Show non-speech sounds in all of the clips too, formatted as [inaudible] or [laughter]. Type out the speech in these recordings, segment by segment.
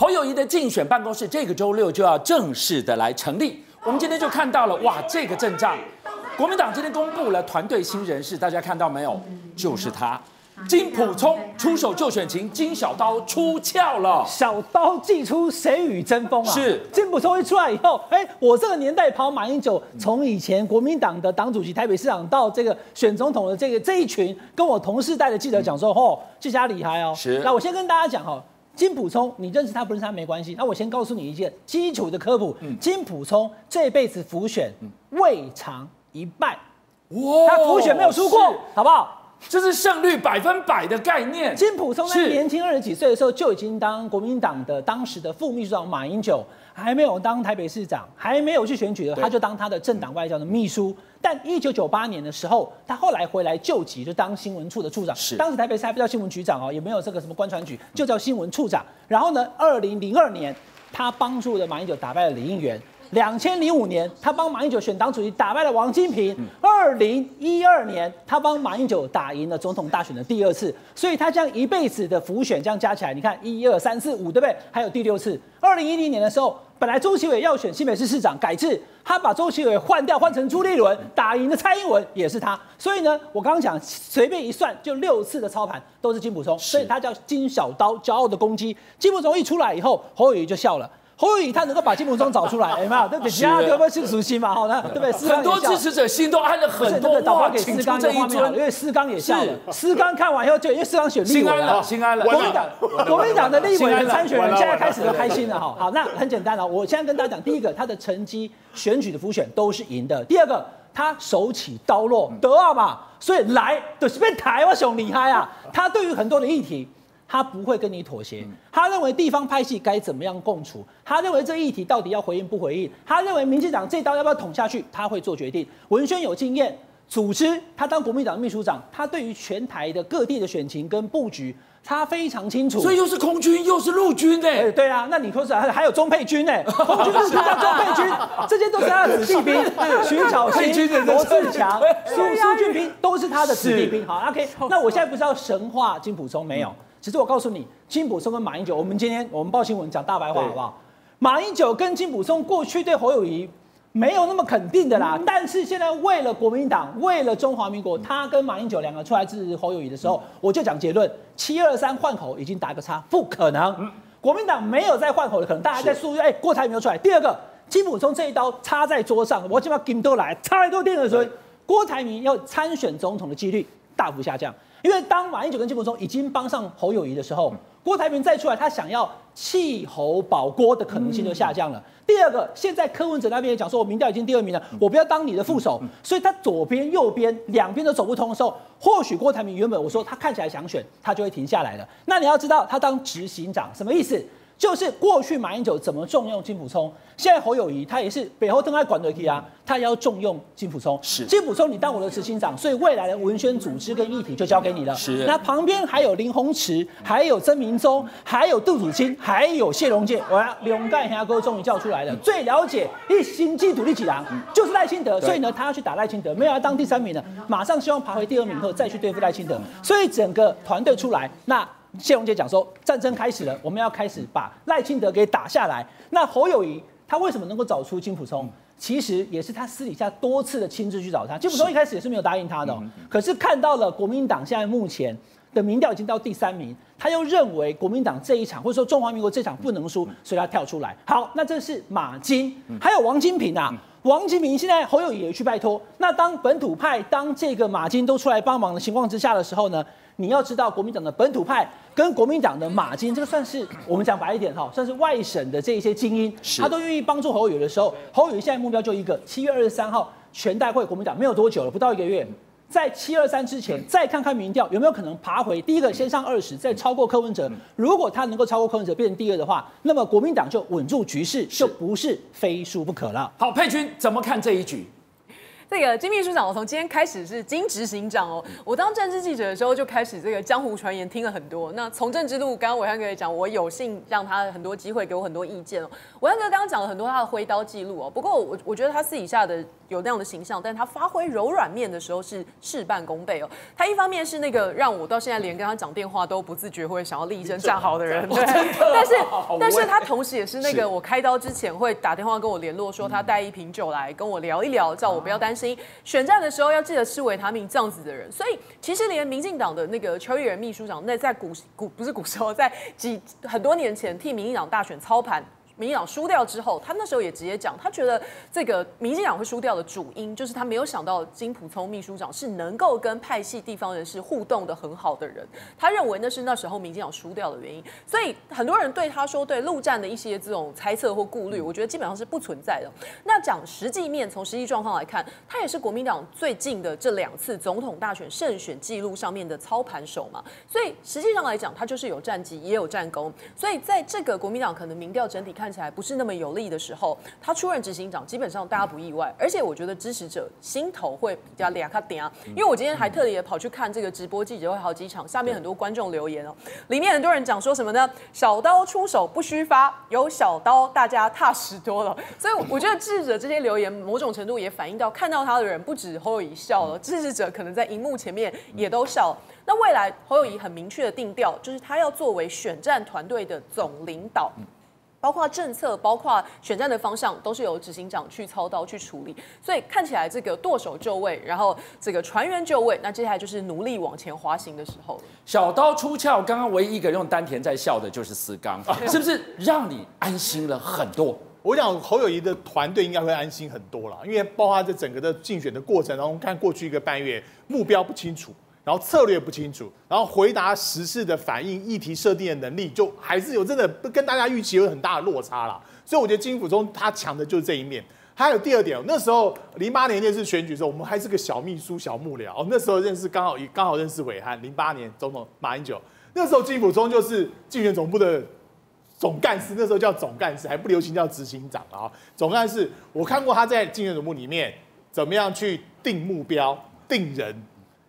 侯友谊的竞选办公室这个周六就要正式的来成立。我们今天就看到了，哇，这个阵仗，国民党今天公布了团队新人士，大家看到没有？就是他。金普聪出手就选情，金小刀出鞘了。小刀祭出，谁与争锋啊？是金普聪一出来以后，哎，我这个年代跑马英九，从以前国民党的党主席、台北市长到这个选总统的这个这一群，跟我同世代的记者讲说，哦，这家厉害哦。是。那我先跟大家讲哈，金普聪，你认识他不认识他没关系。那我先告诉你一件基础的科普，嗯、金普聪这辈子浮选未尝一败，哇，他浮选没有输过，好不好？这是胜率百分百的概念。金溥聪在年轻二十几岁的时候就已经当国民党的当时的副秘书长马英九还没有当台北市长，还没有去选举的，他就当他的政党外交的秘书。但一九九八年的时候，他后来回来就职，就当新闻处的处长。是，当时台北市还不叫新闻局长哦，也没有这个什么官船局，就叫新闻处长。然后呢，二零零二年，他帮助了马英九打败了李应元。两千零五年，他帮马英九选党主席，打败了王金平。二零一二年，他帮马英九打赢了总统大选的第二次。所以他这样一辈子的浮选，这样加起来，你看一二三四五，对不对？还有第六次。二零一零年的时候，本来周其伟要选新北市市长，改制，他把周其伟换掉，换成朱立伦，打赢了蔡英文，也是他。所以呢，我刚刚讲，随便一算，就六次的操盘都是金溥聪，所以他叫金小刀，骄傲的攻击。金溥聪一出来以后，侯友宜就笑了。侯友宜他能够把金溥聪找出来，[laughs] 哎妈，对不对？其他对不对？是熟悉嘛？好，那 [laughs] 对不对？很多支持者心都安了很多。给思刚这一画面，因为思刚也笑了。思刚看完以后就，因为思刚选立委了，心安了。国民党国民党的立委的参选人现在开始都开心了哈。好，那很简单了，我现在跟大家讲，第一个，他的成绩选举的浮选都是赢的；第二个，他手起刀落，得啊嘛，所以来就是被台湾熊厉害啊。他对于很多的议题。他不会跟你妥协，他认为地方派系该怎么样共处，他认为这议题到底要回应不回应，他认为民进党这刀要不要捅下去，他会做决定。文宣有经验，组织他当国民党秘书长，他对于全台的各地的选情跟布局，他非常清楚。所以又是空军又是陆军呢、欸？对啊，那你说是还有中配军呢？[laughs] 空军、陆军加中配军，这些都是他的子弟兵。[laughs] 徐巧芯、罗志强、苏苏俊斌都是他的子弟兵。好，OK，那我现在不是要神话金普聪没有？其实我告诉你，金溥松跟马英九，我们今天我们报新闻讲大白话好不好？马英九跟金溥松过去对侯友谊没有那么肯定的啦，嗯、但是现在为了国民党，为了中华民国，他跟马英九两个出来支持侯友谊的时候，嗯、我就讲结论：七二三换口已经打个叉，不可能。嗯、国民党没有再换口的可能，大家在诉说，哎，郭台铭又出来。第二个，金溥松这一刀插在桌上，我起码金都来，插来都电的时候郭台铭要参选总统的几率大幅下降。因为当马英九跟金溥聪已经帮上侯友谊的时候，郭台铭再出来，他想要弃侯保郭的可能性就下降了。第二个，现在柯文哲那边也讲说，我民调已经第二名了，我不要当你的副手，所以他左边右边两边都走不通的时候，或许郭台铭原本我说他看起来想选，他就会停下来了。那你要知道，他当执行长什么意思？就是过去马英九怎么重用金溥聪，现在侯友谊他也是北后都在管的去啊，他也要重用金溥聪。是金溥聪，你当我的执行长，所以未来的文宣组织跟议题就交给你了。是。那旁边还有林鸿池，还有曾明忠，还有杜祖清，还有谢龙介。我要两盖黑哥终于叫出来了，最了解一心基独立几郎就是赖清德，所以呢，他要去打赖清德，没有要当第三名的，马上希望爬回第二名后再去对付赖清德。所以整个团队出来，那。谢龙介讲说，战争开始了，我们要开始把赖清德给打下来。那侯友谊他为什么能够找出金溥聪？其实也是他私底下多次的亲自去找他。金溥聪一开始也是没有答应他的，可是看到了国民党现在目前的民调已经到第三名，他又认为国民党这一场或者说中华民国这场不能输，所以他跳出来。好，那这是马金，还有王金平啊。王金平现在侯友宜也去拜托。那当本土派当这个马金都出来帮忙的情况之下的时候呢？你要知道，国民党的本土派跟国民党的马金，这个算是我们讲白一点哈，算是外省的这一些精英，他都愿意帮助侯友宜的时候，侯友宜现在目标就一个，七月二十三号全代会国民党没有多久了，不到一个月，在七二三之前再看看民调有没有可能爬回第一个，先上二十，再超过柯文哲。如果他能够超过柯文哲变成第二的话，那么国民党就稳住局势，就不是非输不可了。好，佩君怎么看这一局？这个金秘书长，我从今天开始是金执行长哦。我当政治记者的时候就开始这个江湖传言听了很多。那从政之路，刚刚暐瀚哥也讲，我有幸让他很多机会，给我很多意见哦。暐瀚哥刚刚讲了很多他的挥刀记录哦。不过我我觉得他私底下的有那样的形象，但他发挥柔软面的时候是事半功倍哦。他一方面是那个让我到现在连跟他讲电话都不自觉会想要立正站好的人，[laughs] 对。但是 [laughs] 但是他同时也是那个我开刀之前会打电话跟我联络，说他带一瓶酒来跟我聊一聊，叫我不要担心。选战的时候要记得吃维他命，这样子的人，所以其实连民进党的那个邱义仁秘书长，那在古古不是古时候，在几很多年前替民进党大选操盘。民进党输掉之后，他那时候也直接讲，他觉得这个民进党会输掉的主因，就是他没有想到金溥聪秘书长是能够跟派系地方人士互动的很好的人，他认为那是那时候民进党输掉的原因。所以很多人对他说对陆战的一些这种猜测或顾虑，我觉得基本上是不存在的。那讲实际面，从实际状况来看，他也是国民党最近的这两次总统大选胜选记录上面的操盘手嘛。所以实际上来讲，他就是有战绩也有战功。所以在这个国民党可能民调整体看。看起来不是那么有利的时候，他出任执行长，基本上大家不意外。而且我觉得支持者心头会比较凉卡点啊，因为我今天还特别跑去看这个直播记者会好几场，下面很多观众留言哦，里面很多人讲说什么呢？小刀出手不虚发，有小刀大家踏实多了。[laughs] 所以我觉得支持者这些留言，某种程度也反映到看到他的人不止侯友谊笑了，支持者可能在荧幕前面也都笑。那未来侯友谊很明确的定调，就是他要作为选战团队的总领导。包括政策，包括选战的方向，都是由执行长去操刀去处理。所以看起来这个舵手就位，然后这个船员就位，那接下来就是努力往前滑行的时候了。小刀出鞘，刚刚唯一一个用丹田在笑的就是思刚，[laughs] 是不是让你安心了很多？我想侯友宜的团队应该会安心很多了，因为包括这整个的竞选的过程当中，看过去一个半月，目标不清楚。然后策略不清楚，然后回答时事的反应、议题设定的能力，就还是有真的跟大家预期有很大的落差啦。所以我觉得金溥聪他强的就是这一面。还有第二点，那时候零八年那次选举的时候，我们还是个小秘书、小幕僚。那时候认识刚好刚好认识暐瀚。零八年总统马英九，那时候金溥聪就是竞选总部的总干事，那时候叫总干事，还不流行叫执行长啊。总干事，我看过他在竞选总部里面怎么样去定目标、定人。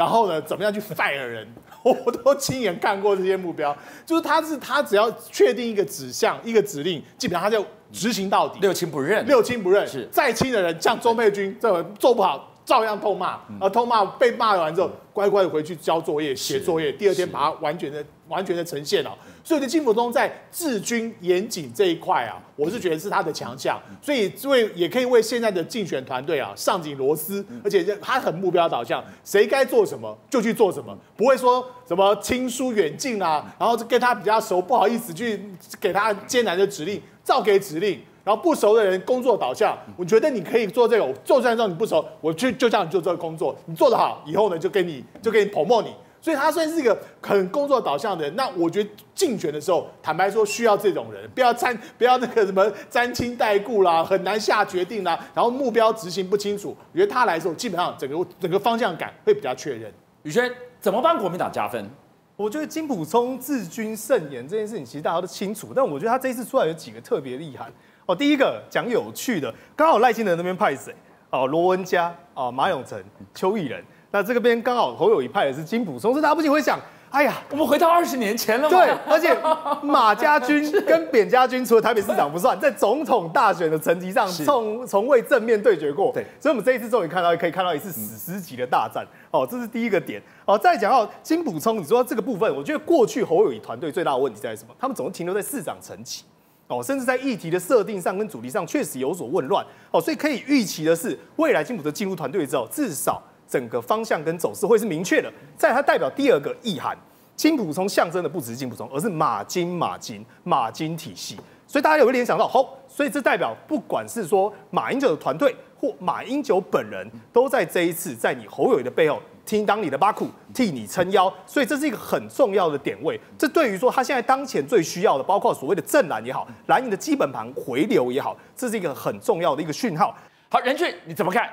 然后呢，怎么样去 fire 人？[laughs] 我都亲眼看过这些目标，就是他是他只要确定一个指向、一个指令，基本上他就执行到底，六亲不认，六亲不认。是。再亲的人，像周佩君，这做不好照样痛骂，而痛骂被骂完之后，乖乖的回去交作业、写作业，第二天把它完全的、完全的呈现了。所以，金溥聪在治军严谨这一块啊，我是觉得是他的强项。所以，为也可以为现在的竞选团队啊上紧螺丝，而且他很目标导向，谁该做什么就去做什么，不会说什么亲疏远近啊，然后跟他比较熟，不好意思去给他艰难的指令，照给指令。然后不熟的人工作导向，我觉得你可以做这个，就算让你不熟，我去就叫你做这个工作，你做得好，以后呢就给你就给你捧捧你。所以他算是一个很工作导向的人。那我觉得竞选的时候，坦白说需要这种人，不要沾，不要那个什么沾亲带故啦，很难下决定啦，然后目标执行不清楚。我觉得他来的时候，基本上整个整个方向感会比较确认。宇轩怎么帮国民党加分？我觉得金普聪治军慎言这件事情，其实大家都清楚。但我觉得他这一次出来有几个特别厉害哦。第一个讲有趣的，刚好赖清德那边派谁？哦，罗文嘉、哦马永成、邱毅仁。那这个边刚好侯友谊派的是金普松，所以大家不禁会想，哎呀，我们回到二十年前了吗？对，而且马家军跟扁家军除了台北市长不算，在总统大选的层级上从从未正面对决过。对，所以我们这一次终于看到可以看到一次史诗级的大战。哦，这是第一个点。哦，再讲到金补充，你说这个部分，我觉得过去侯友谊团队最大的问题在什么？他们总是停留在市长层级，哦，甚至在议题的设定上跟主题上确实有所混乱。哦，所以可以预期的是，未来金溥聪进入团队之后，至少。整个方向跟走势会是明确的，在它代表第二个意涵，金溥聪象征的不只是金溥聪，而是马金马金马金体系，所以大家有联想到，吼，所以这代表不管是说马英九的团队或马英九本人，都在这一次在你侯友宜的背后听当你的巴库，替你撑腰，所以这是一个很重要的点位。这对于说他现在当前最需要的，包括所谓的正蓝也好，蓝营的基本盘回流也好，这是一个很重要的一个讯号。好，任俊你怎么看？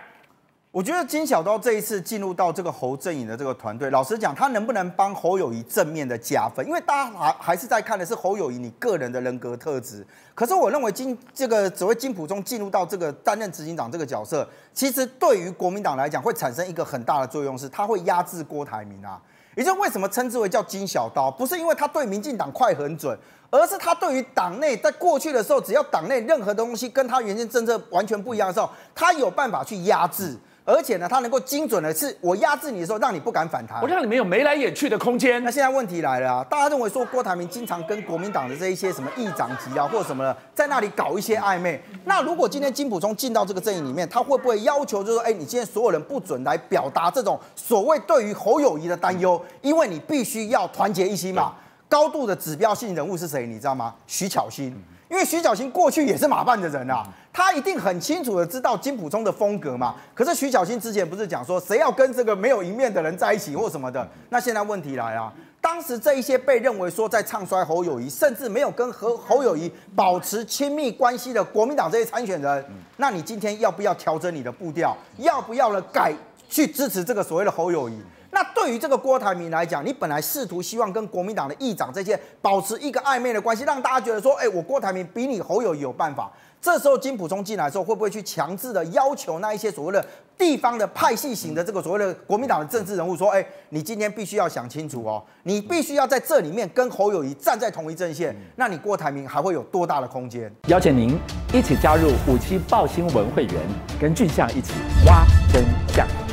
我觉得金小刀这一次进入到这个侯正颖的这个团队，老实讲，他能不能帮侯友谊正面的加分？因为大家还还是在看的是侯友谊你个人的人格特质。可是我认为金这个所谓金普中进入到这个担任执行长这个角色，其实对于国民党来讲会产生一个很大的作用，是他会压制郭台铭啊。也就是为什么称之为叫金小刀，不是因为他对民进党快很准，而是他对于党内在过去的时候，只要党内任何东西跟他原先政策完全不一样的时候，他有办法去压制。而且呢，他能够精准的是，我压制你的时候，让你不敢反弹，我让你没有眉来眼去的空间。那现在问题来了啊，大家认为说郭台铭经常跟国民党的这一些什么议长级啊，或者什么的，在那里搞一些暧昧。那如果今天金溥聪进到这个阵营里面，他会不会要求就是说，哎，你今天所有人不准来表达这种所谓对于侯友谊的担忧，因为你必须要团结一心嘛。高度的指标性人物是谁？你知道吗？徐巧芯。因为徐巧芯过去也是马办的人啊，他一定很清楚的知道金普聪的风格嘛。可是徐巧芯之前不是讲说，谁要跟这个没有一面的人在一起或什么的？那现在问题来了，当时这一些被认为说在唱衰侯友宜，甚至没有跟和侯友宜保持亲密关系的国民党这些参选人，那你今天要不要调整你的步调？要不要呢改去支持这个所谓的侯友宜？那对于这个郭台铭来讲，你本来试图希望跟国民党的议长这些保持一个暧昧的关系，让大家觉得说，哎，我郭台铭比你侯友宜有办法。这时候金普聪进来的时候，会不会去强制的要求那一些所谓的地方的派系型的这个所谓的国民党的政治人物说，哎，你今天必须要想清楚哦，你必须要在这里面跟侯友宜站在同一阵线，那你郭台铭还会有多大的空间？邀请您一起加入五七爆新闻会员，跟俊相一起挖真相。